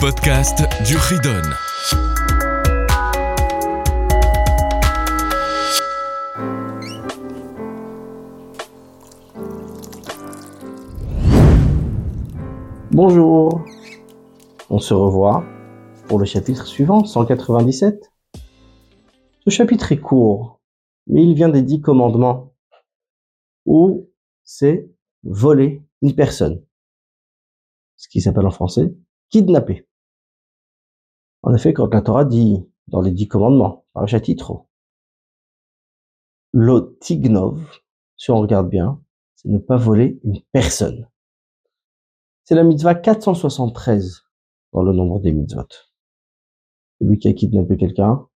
podcast du Ridon. Bonjour, on se revoit pour le chapitre suivant, 197. Ce chapitre est court, mais il vient des dix commandements, où c'est voler une personne, ce qui s'appelle en français kidnapper. En effet, quand la Torah dit dans les dix commandements, par chapitre, l'otignov, si on regarde bien, c'est ne pas voler une personne. C'est la mitzvah 473 dans le nombre des mitzvot. Celui qui a kidnappé quelqu'un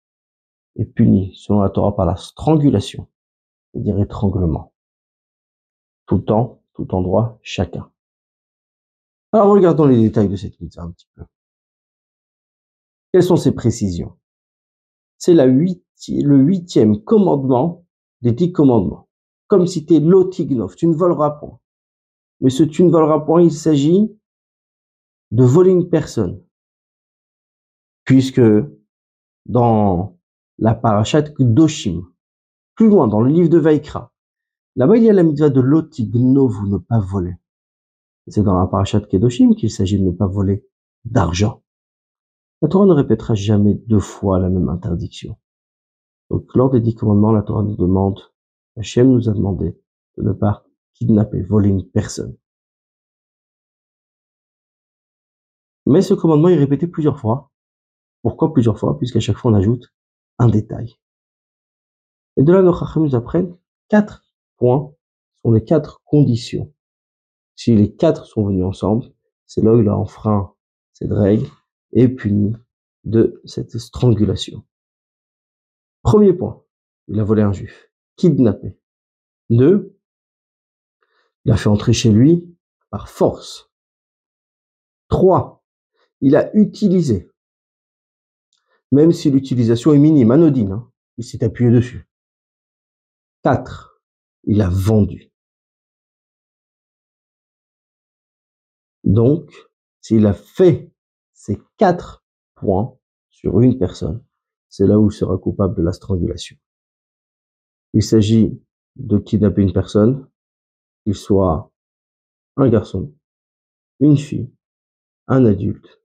est puni, selon la Torah, par la strangulation, c'est-à-dire étranglement. Tout le temps, tout endroit, chacun. Alors regardons les détails de cette mitzvah un petit peu. Quelles sont ces précisions? C'est le huitième commandement des dix commandements. Comme cité l'otignov, tu ne voleras point. Mais ce tu ne voleras point, il s'agit de voler une personne. Puisque dans la parachat Doshim, plus loin dans le livre de Vaikra, là-bas il y a la mitzvah de l'otignov ou ne pas voler. C'est dans la parachat Kedoshim qu'il s'agit de ne pas voler d'argent. La Torah ne répétera jamais deux fois la même interdiction. Donc, lors des dix commandements, la Torah nous demande, Hachem nous a demandé de ne pas kidnapper, voler une personne. Mais ce commandement est répété plusieurs fois. Pourquoi plusieurs fois? Puisqu'à chaque fois on ajoute un détail. Et de là, nos Chacham nous apprennent quatre points, sont les quatre conditions si les quatre sont venus ensemble, c'est là où il a enfreint cette règle et puni de cette strangulation. Premier point, il a volé un juif, kidnappé. Deux, il a fait entrer chez lui par force. Trois, il a utilisé, même si l'utilisation est minime, anodine, hein, il s'est appuyé dessus. Quatre, il a vendu. Donc, s'il a fait ces quatre points sur une personne, c'est là où il sera coupable de la strangulation. Il s'agit de kidnapper une personne, qu'il soit un garçon, une fille, un adulte,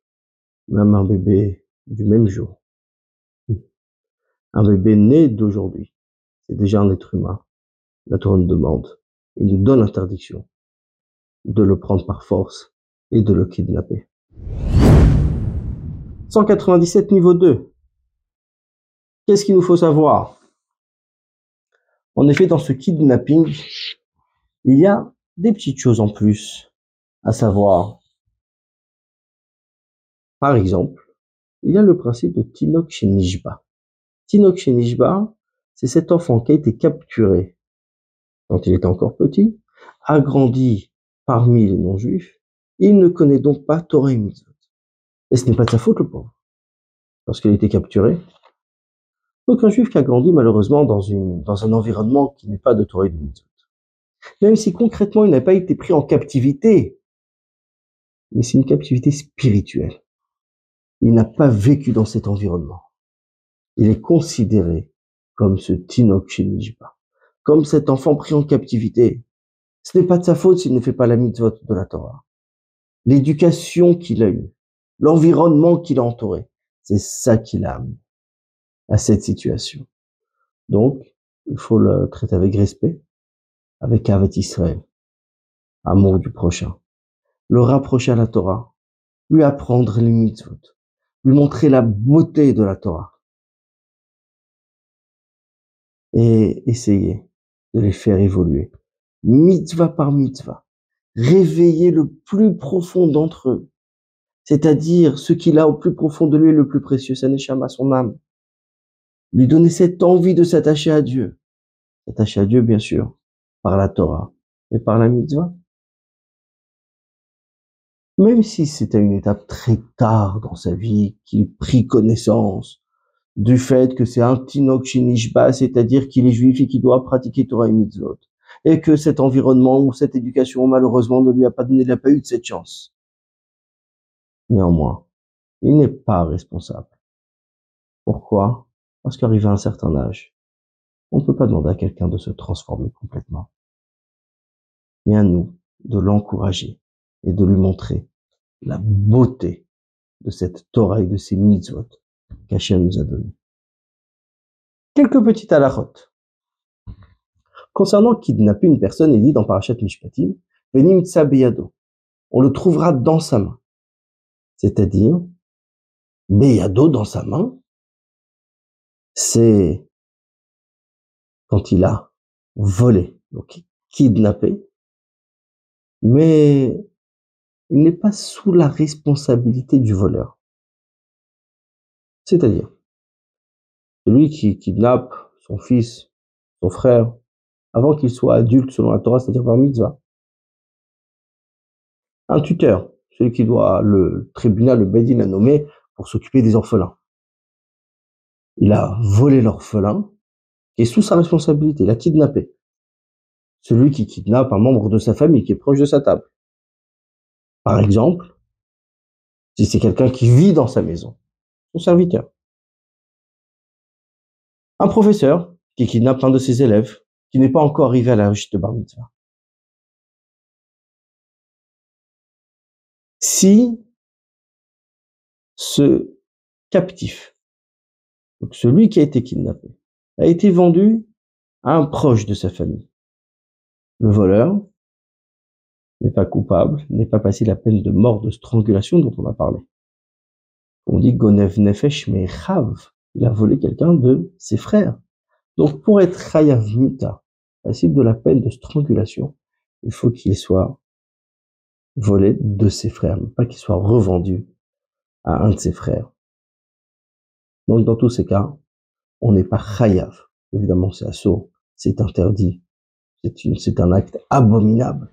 même un bébé du même jour. Un bébé né d'aujourd'hui, c'est déjà un être humain. La Torah nous demande, il nous donne l'interdiction de le prendre par force et de le kidnapper. 197 niveau 2. Qu'est-ce qu'il nous faut savoir? En effet, dans ce kidnapping, il y a des petites choses en plus à savoir. Par exemple, il y a le principe de Tinok Shenishba. Tinok Shenishba, c'est cet enfant qui a été capturé quand il était encore petit, agrandi parmi les non-juifs, il ne connaît donc pas Torah. Et ce n'est pas de sa faute, le pauvre. Parce qu'il a été capturé. Donc un juif qui a grandi malheureusement dans, une, dans un environnement qui n'est pas de Torah et de Mitzvot. Même si concrètement il n'a pas été pris en captivité, mais c'est une captivité spirituelle. Il n'a pas vécu dans cet environnement. Il est considéré comme ce Tinok Shenishba, comme cet enfant pris en captivité. Ce n'est pas de sa faute s'il ne fait pas la mitzvot de la Torah l'éducation qu'il a eue, l'environnement qui l'a entouré. C'est ça qui l'a amené à cette situation. Donc, il faut le traiter avec respect, avec Avet Israël, amour du prochain, le rapprocher à la Torah, lui apprendre les mitzvot, lui montrer la beauté de la Torah. Et essayer de les faire évoluer, mitzvah par mitzvah, réveiller le plus profond d'entre eux, c'est-à-dire ce qu'il a au plus profond de lui, le plus précieux, sa à son âme. Lui donner cette envie de s'attacher à Dieu. S'attacher à Dieu, bien sûr, par la Torah et par la mitzvah. Même si c'était une étape très tard dans sa vie qu'il prit connaissance du fait que c'est un tinok c'est-à-dire qu'il est juif et qu'il doit pratiquer Torah et mitzvot et que cet environnement ou cette éducation, malheureusement, ne lui a pas donné, n'a pas eu de cette chance. Néanmoins, il n'est pas responsable. Pourquoi? Parce qu'arrivé à un certain âge, on ne peut pas demander à quelqu'un de se transformer complètement. Mais à nous de l'encourager et de lui montrer la beauté de cette Torah de ces mitzvot qu'Hachem nous a donné. Quelques petites alarotes. Concernant kidnapper une personne, il dit dans Parashat Mishpatim, Venim. On le trouvera dans sa main. C'est-à-dire, Beyado dans sa main, c'est quand il a volé, donc kidnappé, mais il n'est pas sous la responsabilité du voleur. C'est-à-dire, celui qui kidnappe son fils, son frère, avant qu'il soit adulte selon la Torah, c'est-à-dire par mitzvah. Un tuteur, celui qui doit, le tribunal, le Bedin a nommé pour s'occuper des orphelins. Il a volé l'orphelin, est sous sa responsabilité, il a kidnappé. Celui qui kidnappe un membre de sa famille, qui est proche de sa table. Par exemple, si c'est quelqu'un qui vit dans sa maison, son serviteur. Un professeur qui kidnappe un de ses élèves, qui n'est pas encore arrivé à l'âge de bar mitzvah. Si ce captif, donc celui qui a été kidnappé, a été vendu à un proche de sa famille, le voleur n'est pas coupable, n'est pas passé la peine de mort de strangulation dont on a parlé. On dit Gonev Nefesh mais Chav, il a volé quelqu'un de ses frères. Donc pour être Chayav Muta, passible de la peine de strangulation, il faut qu'il soit volé de ses frères, pas qu'il soit revendu à un de ses frères. Donc dans tous ces cas, on n'est pas Chayav. Évidemment c'est assaut, c'est interdit, c'est un acte abominable.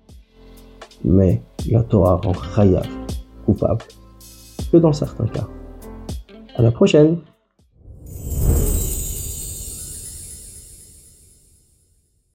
Mais la Torah rend Chayav coupable que dans certains cas. À la prochaine